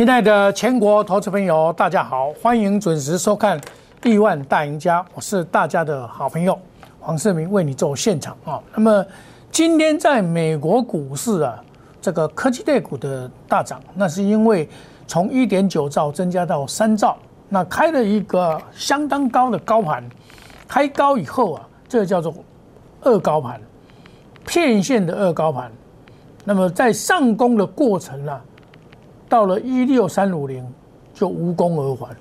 亲爱的全国投资朋友，大家好，欢迎准时收看《亿万大赢家》，我是大家的好朋友黄世明，为你做现场啊。那么今天在美国股市啊，这个科技类股的大涨，那是因为从一点九兆增加到三兆，那开了一个相当高的高盘，开高以后啊，这个叫做二高盘，片线的二高盘。那么在上攻的过程呢？到了一六三五零就无功而返，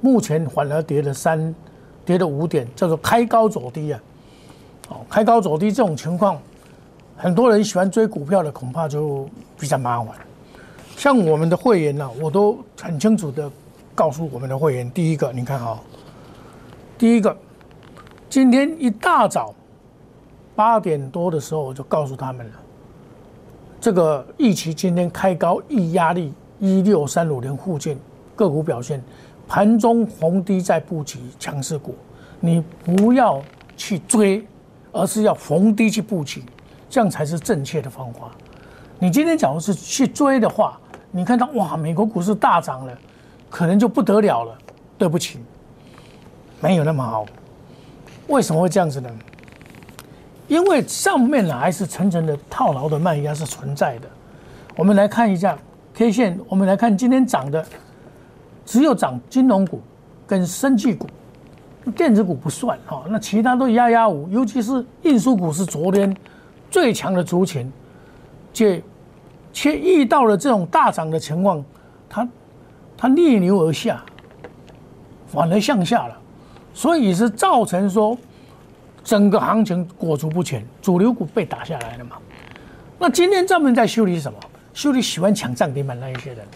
目前反而跌了三，跌了五点，叫做开高走低啊。哦，开高走低这种情况，很多人喜欢追股票的恐怕就比较麻烦。像我们的会员呢，我都很清楚的告诉我们的会员，第一个，你看哈，第一个，今天一大早八点多的时候，我就告诉他们了，这个预期今天开高易压力。一六三五零附近个股表现，盘中逢低在布局强势股，你不要去追，而是要逢低去布局，这样才是正确的方法。你今天假如是去追的话，你看到哇，美国股市大涨了，可能就不得了了。对不起，没有那么好。为什么会这样子呢？因为上面呢还是层层的套牢的卖压是存在的。我们来看一下。K 线，我们来看今天涨的，只有涨金融股跟生技股，电子股不算哈。那其他都压压五，尤其是运输股是昨天最强的族群，且却遇到了这种大涨的情况，它它逆流而下，反而向下了，所以是造成说整个行情裹足不前，主流股被打下来了嘛。那今天专门在修理什么？修理喜欢抢涨停板那一些人，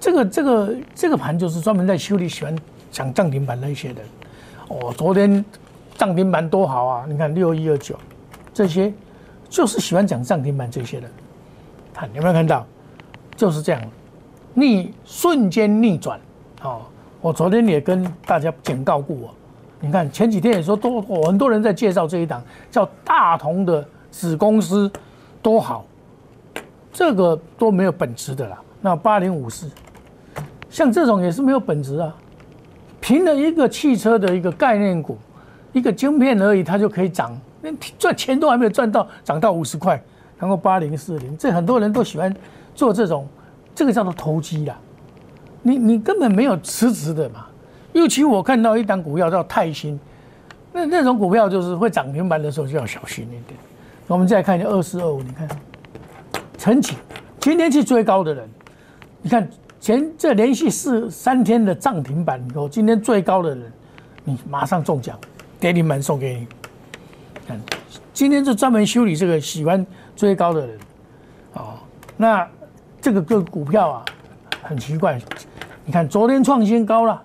这个这个这个盘就是专门在修理喜欢抢涨停板那一些人。哦，昨天涨停板多好啊！你看六一二九，这些就是喜欢讲涨停板这些人。看有没有看到？就是这样，逆瞬间逆转。哦，我昨天也跟大家警告过我。你看前几天也说多，很多人在介绍这一档叫大同的子公司多好。这个都没有本质的啦。那八零五四，像这种也是没有本质啊。凭了一个汽车的一个概念股，一个晶片而已，它就可以涨，连赚钱都还没有赚到，涨到五十块。然后八零四零，这很多人都喜欢做这种，这个叫做投机啦。你你根本没有实质的嘛。尤其我看到一档股票叫泰兴，那那种股票就是会涨停板的时候就要小心一点。我们再看一下二四二五，你看。晨起，今天去追高的人，你看前这连续四三天的涨停板以后，今天最高的人，你马上中奖，跌停板送给你。看，今天是专门修理这个喜欢追高的人，哦，那这个个股票啊，很奇怪，你看昨天创新高了，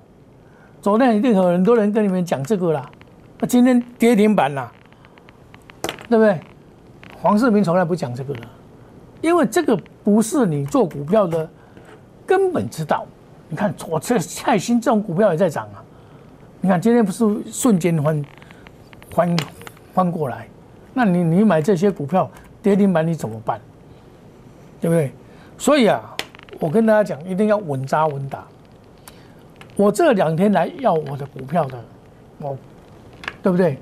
昨天一定有很多人跟你们讲这个啦，那今天跌停板啦，对不对？黄世明从来不讲这个的。因为这个不是你做股票的根本之道。你看，我这蔡兴这种股票也在涨啊。你看今天不是瞬间翻翻翻过来，那你你买这些股票跌停板你怎么办？对不对？所以啊，我跟大家讲，一定要稳扎稳打。我这两天来要我的股票的，我对不对？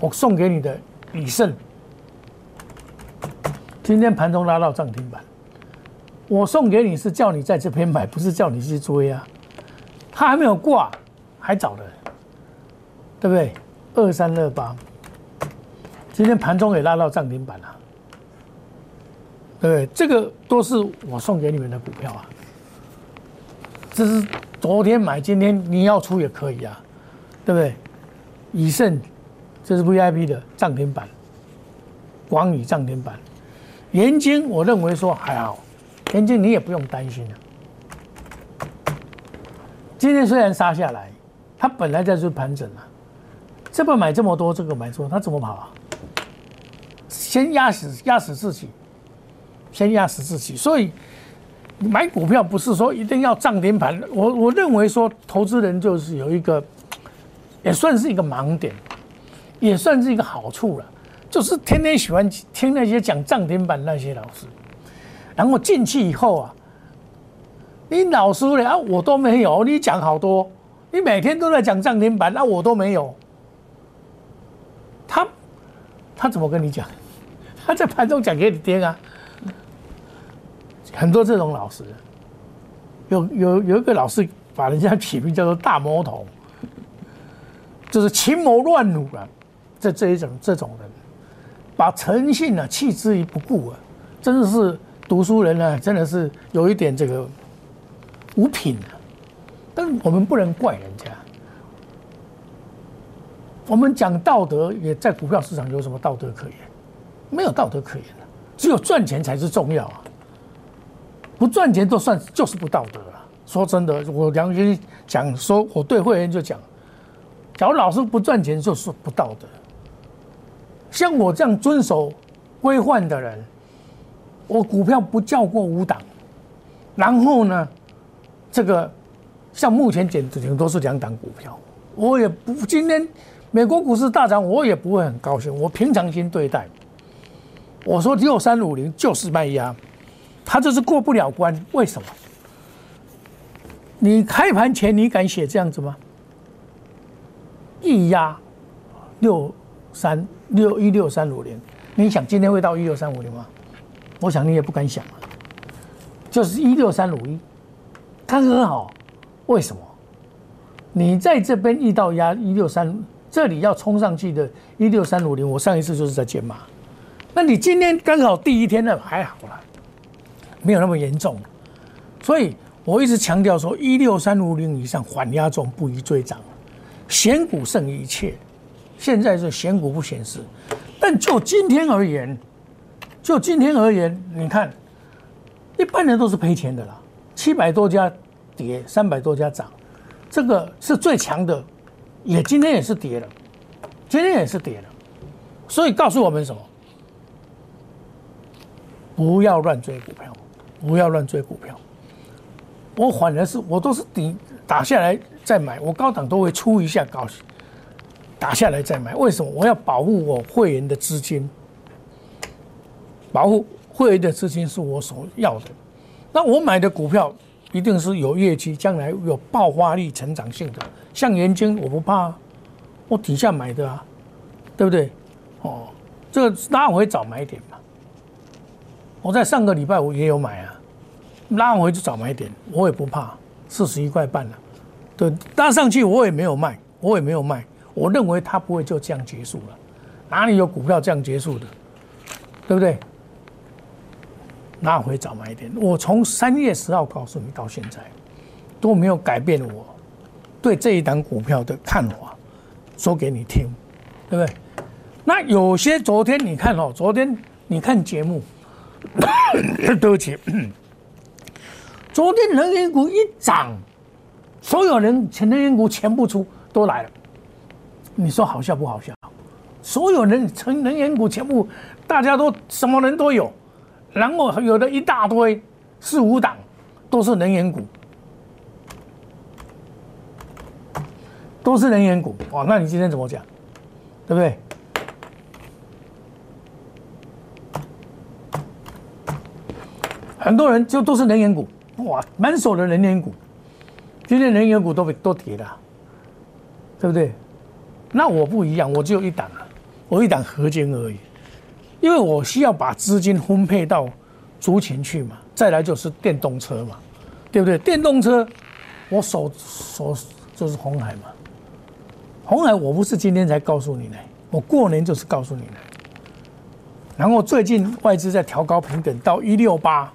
我送给你的李胜。今天盘中拉到涨停板，我送给你是叫你在这边买，不是叫你去追啊。他还没有挂，还早的，对不对？二三二八，今天盘中也拉到涨停板了，对不对？这个都是我送给你们的股票啊。这是昨天买，今天你要出也可以啊，对不对？以盛，这是 VIP 的涨停板，广宇涨停板。盐金，我认为说还好，盐金你也不用担心了。今天虽然杀下来，它本来在这盘整啊，这不买这么多，这个买错，它怎么跑啊？先压死压死自己，先压死自己。所以买股票不是说一定要涨停板。我我认为说，投资人就是有一个，也算是一个盲点，也算是一个好处了。就是天天喜欢听那些讲涨停板那些老师，然后进去以后啊，你老师了啊，我都没有，你讲好多，你每天都在讲涨停板，那我都没有。他他怎么跟你讲？他在盘中讲给你听啊。很多这种老师，有有有一个老师把人家起名叫做大魔头，就是群谋乱舞啊。这这一种这种人，把诚信呢弃之于不顾啊，真的是读书人呢，真的是有一点这个无品啊。但是我们不能怪人家，我们讲道德也在股票市场有什么道德可言？没有道德可言的，只有赚钱才是重要啊。不赚钱都算就是不道德了。说真的，我良心讲，说我对会员就讲，假如老师不赚钱就是不道德。像我这样遵守规范的人，我股票不叫过五档，然后呢，这个像目前简直都是两档股票，我也不今天美国股市大涨，我也不会很高兴，我平常心对待。我说六三五零就是卖压。他就是过不了关，为什么？你开盘前你敢写这样子吗？一压六三六一六三五零，你想今天会到一六三五零吗？我想你也不敢想啊。就是一六三五一，它很好，为什么？你在这边遇到压一六三，这里要冲上去的，一六三五零，我上一次就是在减码。那你今天刚好第一天呢，还好了。没有那么严重，所以我一直强调说，一六三五零以上缓压中不宜追涨，选股胜一切。现在是选股不显示，但就今天而言，就今天而言，你看，一般人都是赔钱的啦。七百多家跌，三百多家涨，这个是最强的，也今天也是跌了，今天也是跌了，所以告诉我们什么？不要乱追股票。不要乱追股票，我反而是我都是底打下来再买，我高档都会出一下高，打下来再买。为什么？我要保护我会员的资金，保护会员的资金是我所要的。那我买的股票一定是有业绩，将来有爆发力、成长性的。像元晶，我不怕，我底下买的啊，对不对？哦，这个拉回早买点嘛。我在上个礼拜我也有买啊，拉回就早买点，我也不怕，四十一块半了，对，拉上去我也没有卖，我也没有卖，我认为它不会就这样结束了，哪里有股票这样结束的，对不对？拉回早买点，我从三月十号告诉你到现在，都没有改变我对这一档股票的看法，说给你听，对不对？那有些昨天你看哦，昨天你看节目。对不起，昨天能源股一涨，所有人前能源股全部出都来了。你说好笑不好笑？所有人成能源股全部，大家都什么人都有，然后有的一大堆四五档都是能源股，都是能源股。哇，那你今天怎么讲？对不对？很多人就都是能源股，哇，满手的能源股，今天能源股都被都跌了，对不对？那我不一样，我只有一档啊，我一档合金而已，因为我需要把资金分配到族群去嘛。再来就是电动车嘛，对不对？电动车，我手手就是红海嘛，红海我不是今天才告诉你的，我过年就是告诉你的。然后最近外资在调高平等到一六八。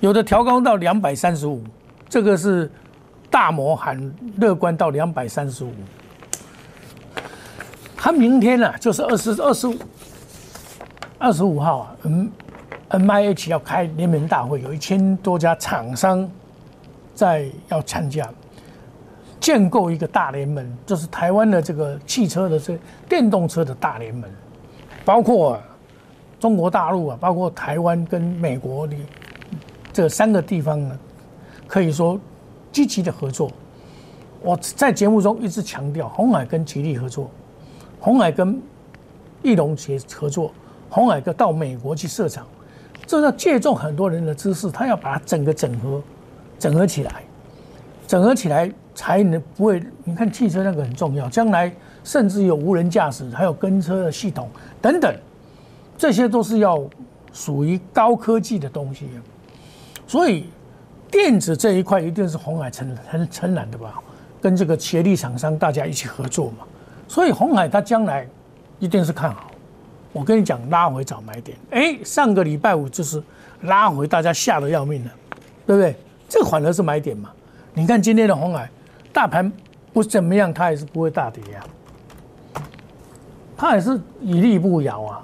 有的调高到两百三十五，这个是大摩喊乐观到两百三十五。他明天呢，就是二十二十五二十五号啊，N N I H 要开联盟大会，有一千多家厂商在要参加，建构一个大联盟，就是台湾的这个汽车的这电动车的大联盟，包括中国大陆啊，包括台湾跟美国的。这三个地方呢，可以说积极的合作。我在节目中一直强调，红海跟吉利合作，红海跟翼龙协合作，红海哥到美国去设厂，这要借重很多人的知识，他要把整个整合，整合起来，整合起来才能不会。你看汽车那个很重要，将来甚至有无人驾驶，还有跟车的系统等等，这些都是要属于高科技的东西。所以电子这一块一定是红海承承承揽的吧？跟这个协力厂商大家一起合作嘛。所以红海它将来一定是看好。我跟你讲，拉回找买点。哎，上个礼拜五就是拉回，大家吓得要命了，对不对？这反而是买点嘛。你看今天的红海，大盘不怎么样，它也是不会大跌呀，它也是屹立不摇啊，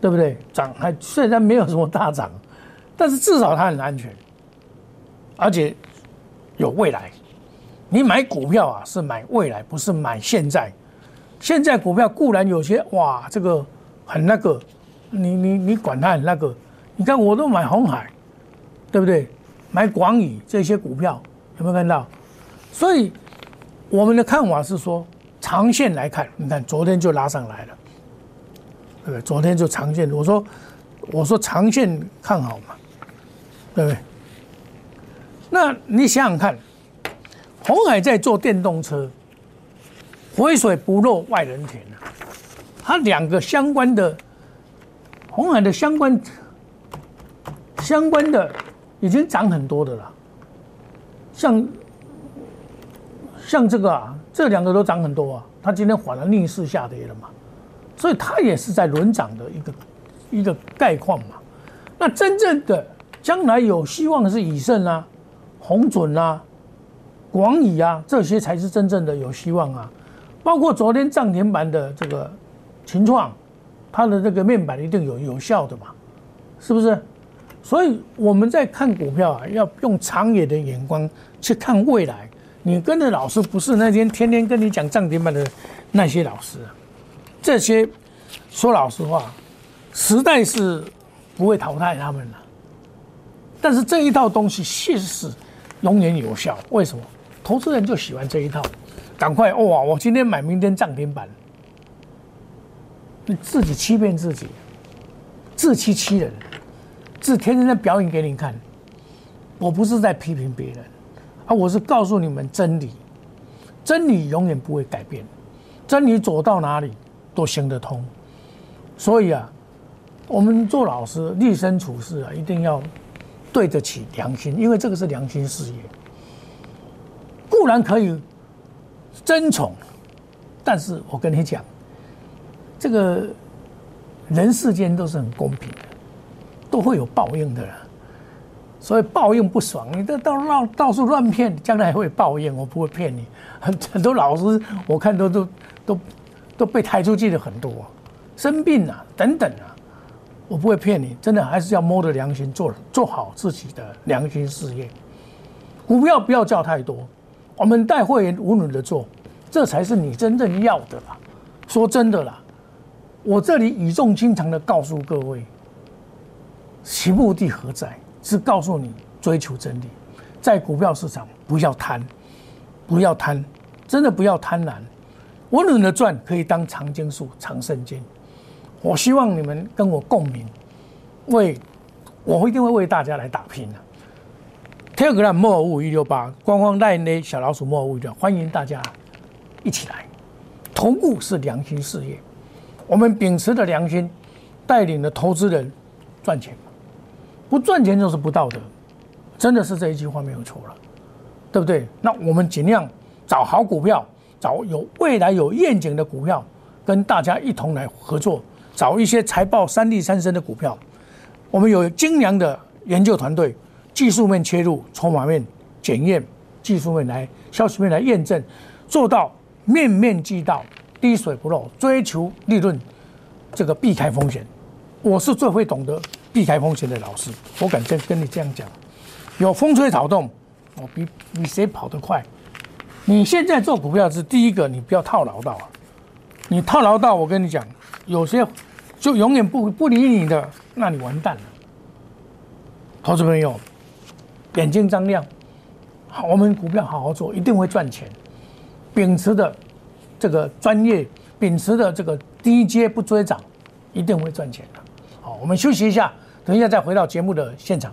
对不对？涨还虽然没有什么大涨，但是至少它很安全，而且有未来。你买股票啊，是买未来，不是买现在。现在股票固然有些哇，这个。很那个，你你你管它很那个，你看我都买红海，对不对？买广宇这些股票有没有看到？所以我们的看法是说，长线来看，你看昨天就拉上来了，对不对？昨天就长线，我说我说长线看好嘛，对不对？那你想想看，红海在做电动车，回水不落外人田啊。它两个相关的，红海的相关相关的已经涨很多的了，像像这个啊，这两个都涨很多啊，它今天反而逆势下跌了嘛，所以它也是在轮涨的一个一个概况嘛。那真正的将来有希望的是以盛啊、红准啊、广宇啊，这些才是真正的有希望啊。包括昨天涨停板的这个。情况，它的这个面板一定有有效的嘛，是不是？所以我们在看股票啊，要用长远的眼光去看未来。你跟着老师不是那天天天跟你讲涨停板的那些老师，这些说老实话，时代是不会淘汰他们的。但是这一套东西确实是永远有效。为什么？投资人就喜欢这一套，赶快哇！我今天买，明天涨停板。你自己欺骗自己，自欺欺人，自天天在表演给你看。我不是在批评别人，啊，我是告诉你们真理，真理永远不会改变，真理走到哪里都行得通。所以啊，我们做老师立身处世啊，一定要对得起良心，因为这个是良心事业。固然可以争宠，但是我跟你讲。这个人世间都是很公平的，都会有报应的啦。所以报应不爽，你这到到到处乱骗，将来会报应。我不会骗你，很很多老师我看都都都都被抬出去的很多，生病啊等等啊，我不会骗你，真的还是要摸着良心做做好自己的良心事业。股票不要叫太多，我们带会员无努的做，这才是你真正要的啦。说真的啦。我这里语重心长的告诉各位，其目的何在？是告诉你追求真理，在股票市场不要贪，不要贪，真的不要贪婪。稳稳的赚可以当长青树、长生金。我希望你们跟我共鸣，为我一定会为大家来打拼的。Telegram 莫五一六八官方代内小老鼠莫五一六，欢迎大家一起来。投顾是良心事业。我们秉持的良心，带领的投资人赚钱，不赚钱就是不道德，真的是这一句话没有错了，对不对？那我们尽量找好股票，找有未来有愿景的股票，跟大家一同来合作，找一些财报三利三升的股票。我们有精良的研究团队，技术面切入，筹码面检验，技术面来，消息面来验证，做到面面俱到。滴水不漏，追求利润，这个避开风险，我是最会懂得避开风险的老师。我敢跟跟你这样讲，有风吹草动，我比比谁跑得快。你现在做股票是第一个，你不要套牢到啊，你套牢到，我跟你讲，有些就永远不不理你的，那你完蛋了。投资朋友，眼睛张亮，好，我们股票好好做，一定会赚钱。秉持的。这个专业秉持的这个低阶不追涨，一定会赚钱的。好，我们休息一下，等一下再回到节目的现场。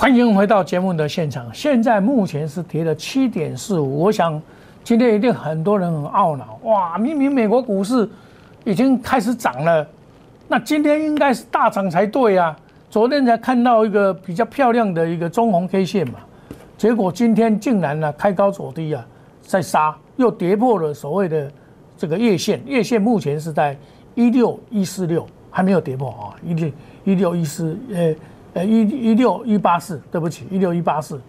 欢迎回到节目的现场。现在目前是跌了七点四五，我想今天一定很多人很懊恼。哇，明明美国股市已经开始涨了，那今天应该是大涨才对啊！昨天才看到一个比较漂亮的一个中红 K 线嘛，结果今天竟然呢开高走低啊，在杀，又跌破了所谓的这个月线，月线目前是在一六一四六，还没有跌破啊，一六一六一四呃。呃，一一六一八四，对不起，一六一八四，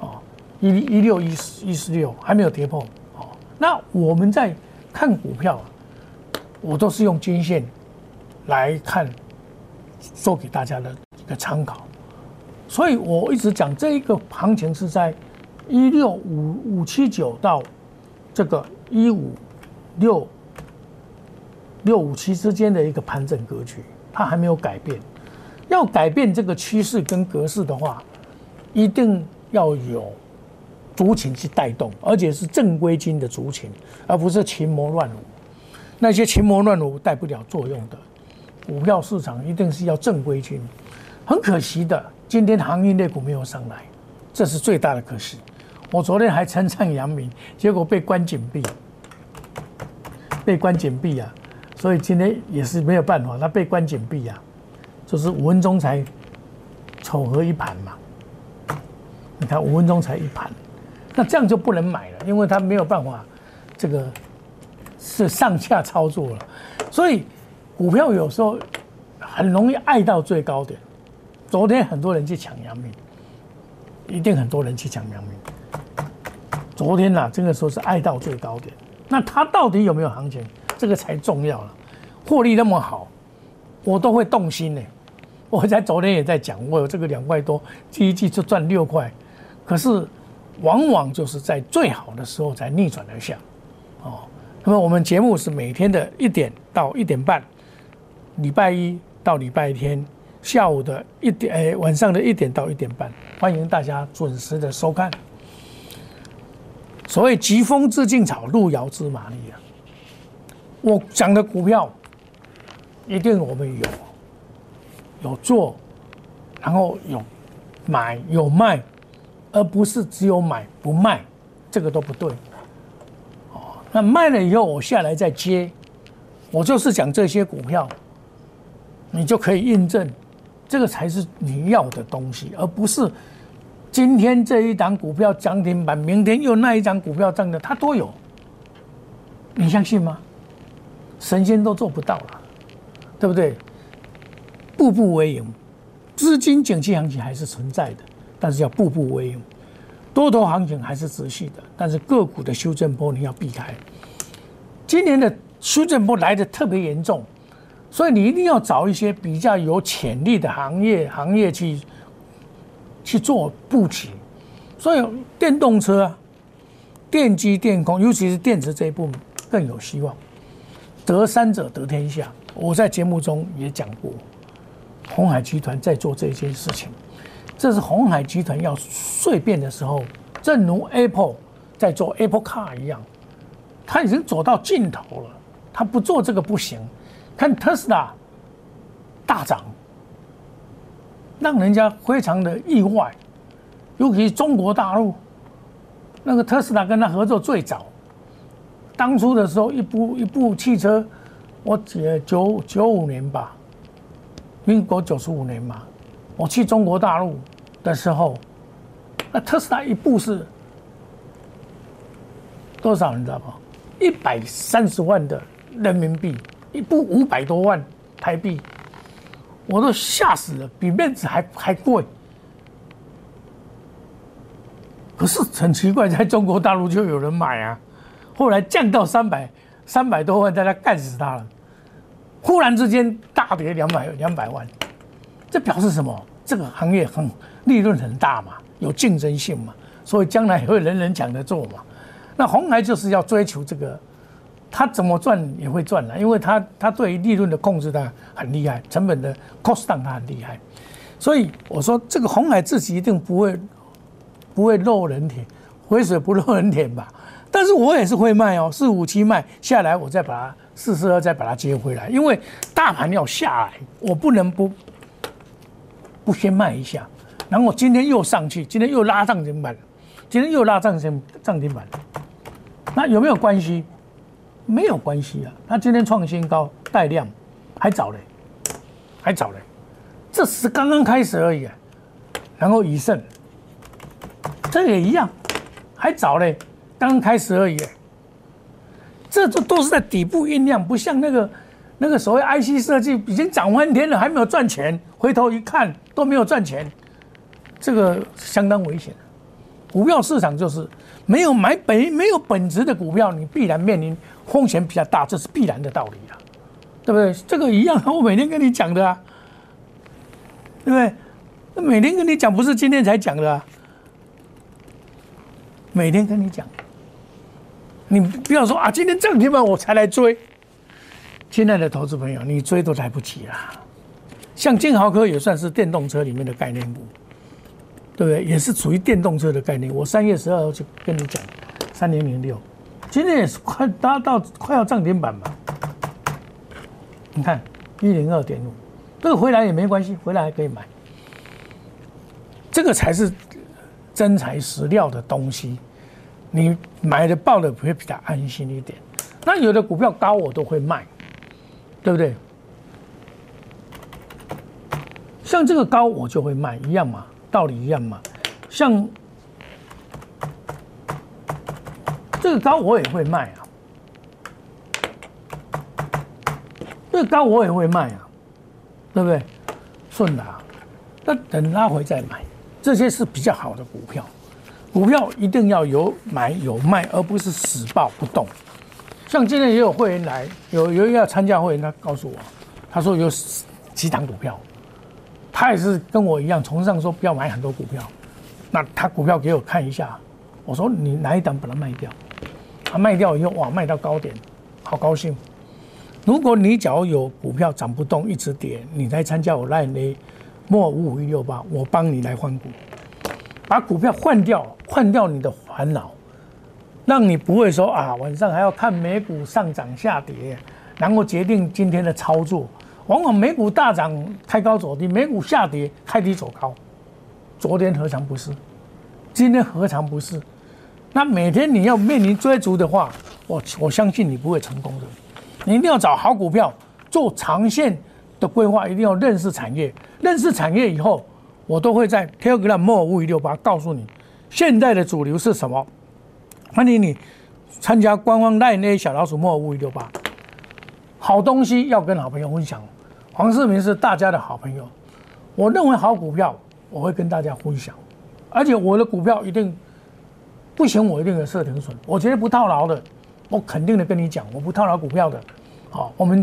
哦，一一六一四一四六还没有跌破，哦，那我们在看股票，我都是用均线来看，做给大家的一个参考，所以我一直讲这一个行情是在一六五五七九到这个一五六六五七之间的一个盘整格局，它还没有改变。要改变这个趋势跟格式的话，一定要有族群去带动，而且是正规军的族群，而不是群魔乱舞。那些群魔乱舞带不了作用的股票市场，一定是要正规军。很可惜的，今天行业类股没有上来，这是最大的可惜。我昨天还称赞杨明，结果被关紧闭，被关紧闭啊！所以今天也是没有办法，他被关紧闭啊。就是五分钟才丑合一盘嘛，你看五分钟才一盘，那这样就不能买了，因为它没有办法，这个是上下操作了，所以股票有时候很容易爱到最高点。昨天很多人去抢阳明，一定很多人去抢阳明。昨天呐，这个时候是爱到最高点，那它到底有没有行情？这个才重要了。获利那么好，我都会动心呢。我在昨天也在讲，我有这个两块多，第一季就赚六块，可是往往就是在最好的时候才逆转而下，哦。那么我们节目是每天的一点到一点半，礼拜一到礼拜天下午的一点，哎，晚上的一点到一点半，欢迎大家准时的收看。所谓疾风知劲草，路遥知马力啊。我讲的股票，一定我们有。有做，然后有买有卖，而不是只有买不卖，这个都不对。哦，那卖了以后我下来再接，我就是讲这些股票，你就可以印证，这个才是你要的东西，而不是今天这一档股票涨停板，明天又那一张股票涨的，它都有，你相信吗？神仙都做不到了，对不对？步步为营，资金景气行情还是存在的，但是要步步为营。多头行情还是持续的，但是个股的修正波你要避开。今年的修正波来的特别严重，所以你一定要找一些比较有潜力的行业行业去去做布局。所以电动车、电机、电工，尤其是电池这一部分更有希望。得三者得天下，我在节目中也讲过。红海集团在做这件事情，这是红海集团要碎变的时候，正如 Apple 在做 Apple Car 一样，他已经走到尽头了，他不做这个不行。看特斯拉大涨，让人家非常的意外，尤其中国大陆，那个特斯拉跟他合作最早，当初的时候一部一部汽车，我记九九五年吧。民国九十五年嘛，我去中国大陆的时候，那特斯拉一部是多少？你知道吗？一百三十万的人民币，一部五百多万台币，我都吓死了，比面子还还贵。可是很奇怪，在中国大陆就有人买啊，后来降到三百三百多万，大家干死他了。忽然之间大跌两百两百万，这表示什么？这个行业很利润很大嘛，有竞争性嘛，所以将来也会人人抢着做嘛。那红海就是要追求这个，他怎么赚也会赚的，因为他他对于利润的控制他很厉害，成本的 cost down 他很厉害。所以我说这个红海自己一定不会。不会漏人田，回水不漏人田吧？但是我也是会卖哦，四五七卖下来，我再把它四四二再把它接回来，因为大盘要下来，我不能不不先卖一下。然后今天又上去，今天又拉涨停板，今天又拉涨停涨停板，那有没有关系？没有关系啊，它今天创新高带量，还早嘞，还早嘞，这是刚刚开始而已啊。然后以盛。这也一样，还早嘞，刚开始而已。这都都是在底部酝酿，不像那个那个所谓 IC 设计已经涨翻天了，还没有赚钱，回头一看都没有赚钱，这个相当危险。股票市场就是没有买本没有本质的股票，你必然面临风险比较大，这是必然的道理啊，对不对？这个一样，我每天跟你讲的啊，对不对？那每天跟你讲，不是今天才讲的。每天跟你讲，你不要说啊，今天涨停板我才来追。亲爱的投资朋友，你追都来不及啦。像金豪科也算是电动车里面的概念股，对不对？也是属于电动车的概念。我三月十二号就跟你讲，三零零六，今天也是快达到快要涨停板嘛。你看一零二点五，这个回来也没关系，回来还可以买。这个才是。真材实料的东西，你买的报的会比较安心一点。那有的股票高我都会卖，对不对？像这个高我就会卖，一样嘛，道理一样嘛。像这个高我也会卖啊，这个高我也会卖啊，对不对？顺的，那等拉回再买。这些是比较好的股票，股票一定要有买有卖，而不是死抱不动。像今天也有会员来，有有一个要参加会员，他告诉我，他说有几档股票，他也是跟我一样，崇尚说不要买很多股票。那他股票给我看一下，我说你哪一档把它卖掉？他卖掉以后，哇，卖到高点，好高兴。如果你假如有股票涨不动，一直跌，你来参加我赖你。莫五五一六八，我帮你来换股，把股票换掉，换掉你的烦恼，让你不会说啊，晚上还要看美股上涨下跌，然后决定今天的操作。往往美股大涨开高走低，美股下跌开低走高。昨天何尝不是？今天何尝不是？那每天你要面临追逐的话，我我相信你不会成功的。你一定要找好股票，做长线的规划，一定要认识产业。认识产业以后，我都会在 Telegram 莫五五六八告诉你，现在的主流是什么。欢迎你参加官方赖那些小老鼠莫五五六八，好东西要跟好朋友分享。黄世明是大家的好朋友，我认为好股票我会跟大家分享，而且我的股票一定不行，我一定有设停损，我绝对不套牢的，我肯定的跟你讲，我不套牢股票的。好，我们。